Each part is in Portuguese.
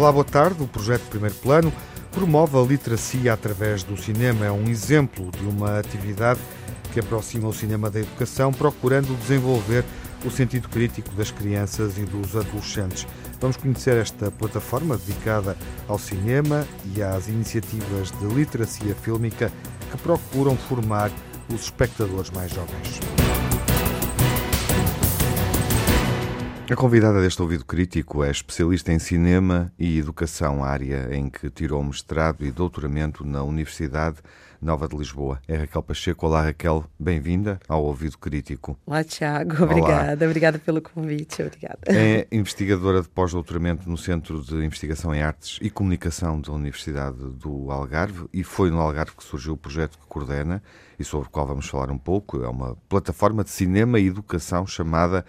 Olá, boa tarde. O projeto Primeiro Plano promove a literacia através do cinema. É um exemplo de uma atividade que aproxima o cinema da educação, procurando desenvolver o sentido crítico das crianças e dos adolescentes. Vamos conhecer esta plataforma dedicada ao cinema e às iniciativas de literacia fílmica que procuram formar os espectadores mais jovens. A convidada deste ouvido crítico é especialista em cinema e educação, área em que tirou mestrado e doutoramento na Universidade Nova de Lisboa. É Raquel Pacheco. Olá, Raquel. Bem-vinda ao Ouvido Crítico. Olá, Tiago. Obrigada. Olá. Obrigada pelo convite. Obrigada. É investigadora de pós-doutoramento no Centro de Investigação em Artes e Comunicação da Universidade do Algarve e foi no Algarve que surgiu o projeto que coordena e sobre o qual vamos falar um pouco. É uma plataforma de cinema e educação chamada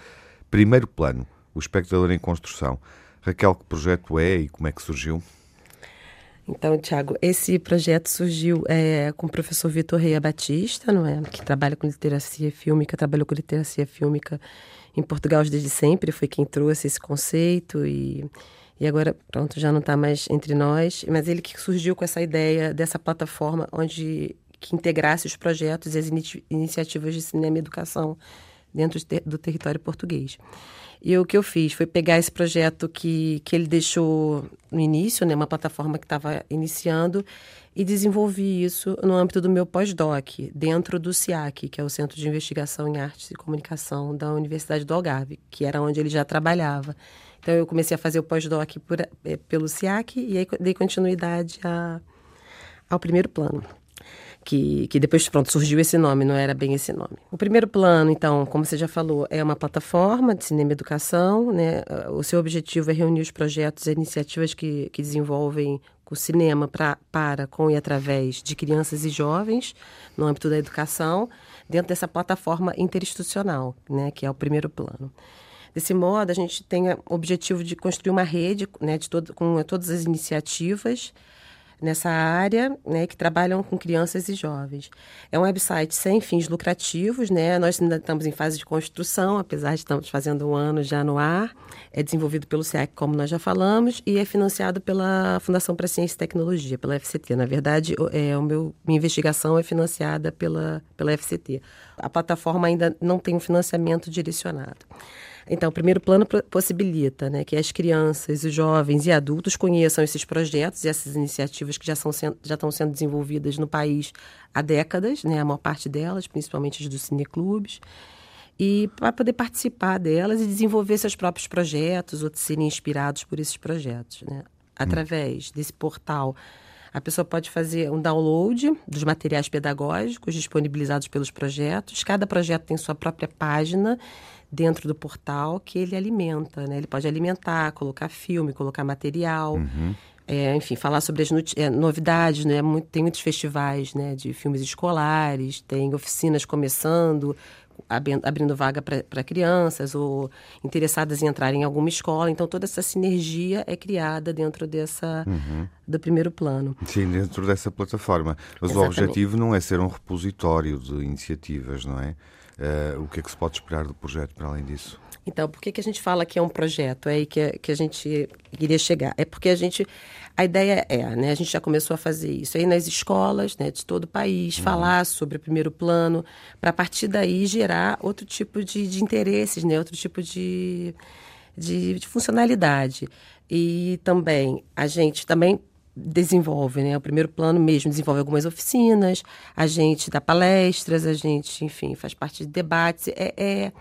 Primeiro plano, o espectador em construção. Raquel, que projeto é e como é que surgiu? Então, Tiago, esse projeto surgiu é, com o professor Vitor Reia Batista, não é? que trabalha com literacia fílmica, trabalhou com literacia fílmica em Portugal desde sempre, foi quem trouxe esse conceito e, e agora, pronto, já não está mais entre nós, mas ele que surgiu com essa ideia dessa plataforma onde que integrasse os projetos e as iniciativas de cinema e educação dentro do território português. E o que eu fiz foi pegar esse projeto que, que ele deixou no início, né, uma plataforma que estava iniciando, e desenvolvi isso no âmbito do meu pós-doc, dentro do CIAC, que é o Centro de Investigação em Artes e Comunicação da Universidade do Algarve, que era onde ele já trabalhava. Então eu comecei a fazer o pós-doc eh, pelo CIAC e aí dei continuidade a, ao primeiro plano que, que depois, pronto, surgiu esse nome, não era bem esse nome. O primeiro plano, então, como você já falou, é uma plataforma de cinema e educação, né? O seu objetivo é reunir os projetos e iniciativas que, que desenvolvem o cinema pra, para, com e através de crianças e jovens no âmbito da educação, dentro dessa plataforma interinstitucional, né, que é o primeiro plano. Desse modo, a gente tem o objetivo de construir uma rede né, de todo, com todas as iniciativas nessa área, né, que trabalham com crianças e jovens. É um website sem fins lucrativos, né? Nós ainda estamos em fase de construção, apesar de estamos fazendo um ano já no ar. É desenvolvido pelo SEAC, como nós já falamos, e é financiado pela Fundação para Ciência e Tecnologia, pela FCT. Na verdade, é, o meu, minha investigação é financiada pela, pela FCT. A plataforma ainda não tem um financiamento direcionado. Então, o primeiro plano possibilita né, que as crianças, os jovens e adultos conheçam esses projetos e essas iniciativas que já, são, já estão sendo desenvolvidas no país há décadas, né, a maior parte delas, principalmente as dos cineclubes, e para poder participar delas e desenvolver seus próprios projetos ou serem inspirados por esses projetos. Né? Através hum. desse portal, a pessoa pode fazer um download dos materiais pedagógicos disponibilizados pelos projetos. Cada projeto tem sua própria página dentro do portal que ele alimenta, né? Ele pode alimentar, colocar filme, colocar material, uhum. é, enfim, falar sobre as é, novidades, né? Muito, tem muitos festivais, né? De filmes escolares, tem oficinas começando, abrindo vaga para crianças ou interessadas em entrar em alguma escola. Então, toda essa sinergia é criada dentro dessa uhum. do primeiro plano. Sim, dentro dessa plataforma. Mas Exatamente. o objetivo não é ser um repositório de iniciativas, não é? Uh, o que é que se pode esperar do projeto para além disso? Então, por que, que a gente fala que é um projeto? É aí que, que a gente iria chegar. É porque a gente. A ideia é, né? A gente já começou a fazer isso aí nas escolas né, de todo o país, uhum. falar sobre o primeiro plano, para a partir daí gerar outro tipo de, de interesses, né? Outro tipo de, de, de funcionalidade. E também a gente também desenvolve, né? O primeiro plano mesmo desenvolve algumas oficinas, a gente dá palestras, a gente, enfim, faz parte de debates. É, é,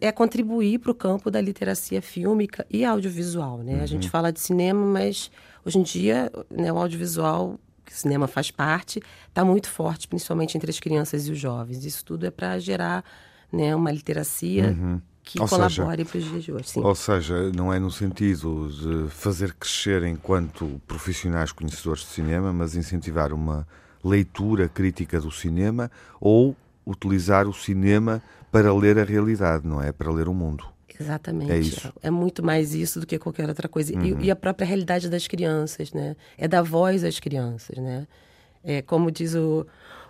é contribuir para o campo da literacia fílmica e audiovisual, né? Uhum. A gente fala de cinema, mas hoje em dia né, o audiovisual, que o cinema faz parte, está muito forte, principalmente entre as crianças e os jovens. Isso tudo é para gerar né, uma literacia uhum que ou colabore para os dias de hoje. Sim. Ou seja, não é no sentido de fazer crescer enquanto profissionais conhecedores de cinema, mas incentivar uma leitura crítica do cinema ou utilizar o cinema para ler a realidade, não é? Para ler o mundo. Exatamente. É, isso. é muito mais isso do que qualquer outra coisa. Uhum. E, e, a própria realidade das crianças, né? É dar voz às crianças, né? É, como diz o,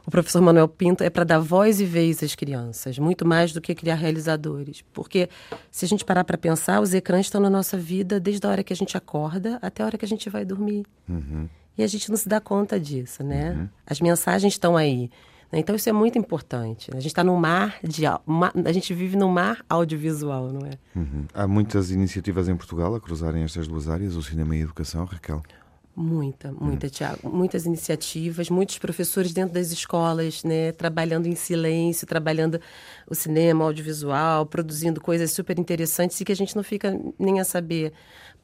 o professor Manuel Pinto é para dar voz e vez às crianças, muito mais do que criar realizadores. Porque se a gente parar para pensar, os ecrãs estão na nossa vida desde a hora que a gente acorda até a hora que a gente vai dormir. Uhum. E a gente não se dá conta disso, né? Uhum. As mensagens estão aí. Né? Então isso é muito importante. A gente está no mar de a gente vive no mar audiovisual, não é? Uhum. Há muitas iniciativas em Portugal a cruzarem estas duas áreas, o cinema e a educação, Raquel. Muita, muita, hum. Tiago. Muitas iniciativas, muitos professores dentro das escolas, né, trabalhando em silêncio, trabalhando o cinema, o audiovisual, produzindo coisas super interessantes e que a gente não fica nem a saber.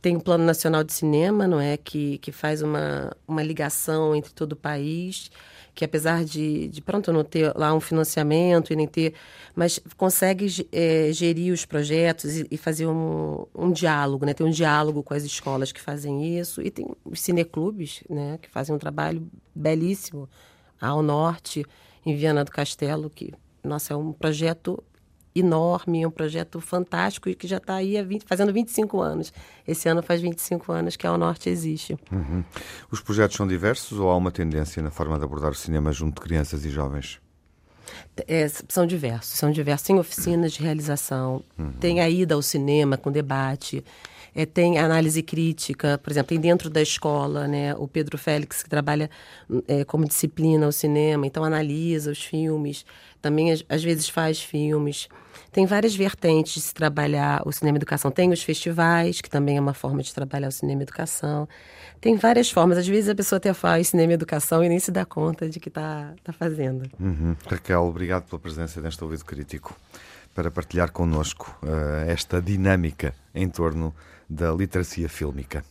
Tem o Plano Nacional de Cinema, não é, que, que faz uma, uma ligação entre todo o país que apesar de, de pronto não ter lá um financiamento e nem ter, mas consegue é, gerir os projetos e, e fazer um, um, diálogo, né? Tem um diálogo com as escolas que fazem isso e tem os cineclubes, né? Que fazem um trabalho belíssimo ao norte, em Viana do Castelo, que nossa é um projeto enorme, é um projeto fantástico e que já está aí 20, fazendo 25 anos. Esse ano faz 25 anos que a Norte existe. Uhum. Os projetos são diversos ou há uma tendência na forma de abordar o cinema junto de crianças e jovens? É, são diversos, são diversos. Tem oficinas de realização, uhum. tem a ida ao cinema com debate, é, tem análise crítica, por exemplo, tem dentro da escola, né, o Pedro Félix, que trabalha é, como disciplina o cinema, então analisa os filmes, também às, vezes faz filmes. Tem várias vertentes de se trabalhar o cinema educação. Tem os festivais, que também é uma forma de trabalhar o cinema educação. Tem várias formas. Às vezes a pessoa até faz cinema educação e nem se dá conta de que está tá fazendo. Uhum. Raquel, obrigado pela presença neste ouvido crítico para partilhar connosco uh, esta dinâmica em torno da literacia fílmica.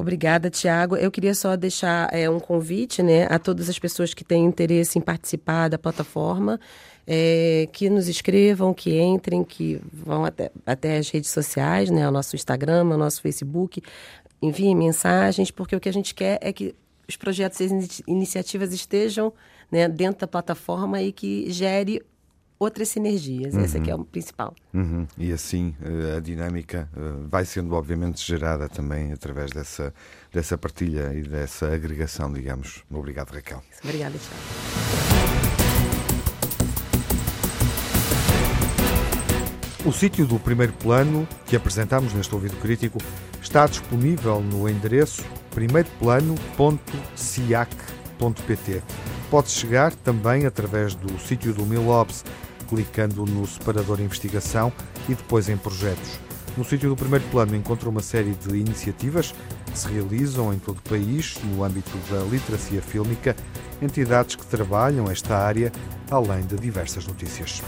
Obrigada, Tiago. Eu queria só deixar é, um convite né, a todas as pessoas que têm interesse em participar da plataforma, é, que nos escrevam, que entrem, que vão até, até as redes sociais, né, o nosso Instagram, o nosso Facebook, enviem mensagens, porque o que a gente quer é que os projetos e as iniciativas estejam né, dentro da plataforma e que gere outras sinergias. Uhum. Esse aqui é o principal. Uhum. E assim eh, a dinâmica eh, vai sendo obviamente gerada também através dessa, dessa partilha e dessa agregação, digamos. Obrigado, Raquel. Obrigada, Tiago. O sítio do primeiro plano que apresentamos neste ouvido crítico está disponível no endereço primeiroplano.ciac.pt. Pode chegar também através do sítio do Milobs clicando no separador Investigação e depois em Projetos. No sítio do primeiro plano encontra uma série de iniciativas que se realizam em todo o país no âmbito da literacia fílmica, entidades que trabalham esta área, além de diversas notícias.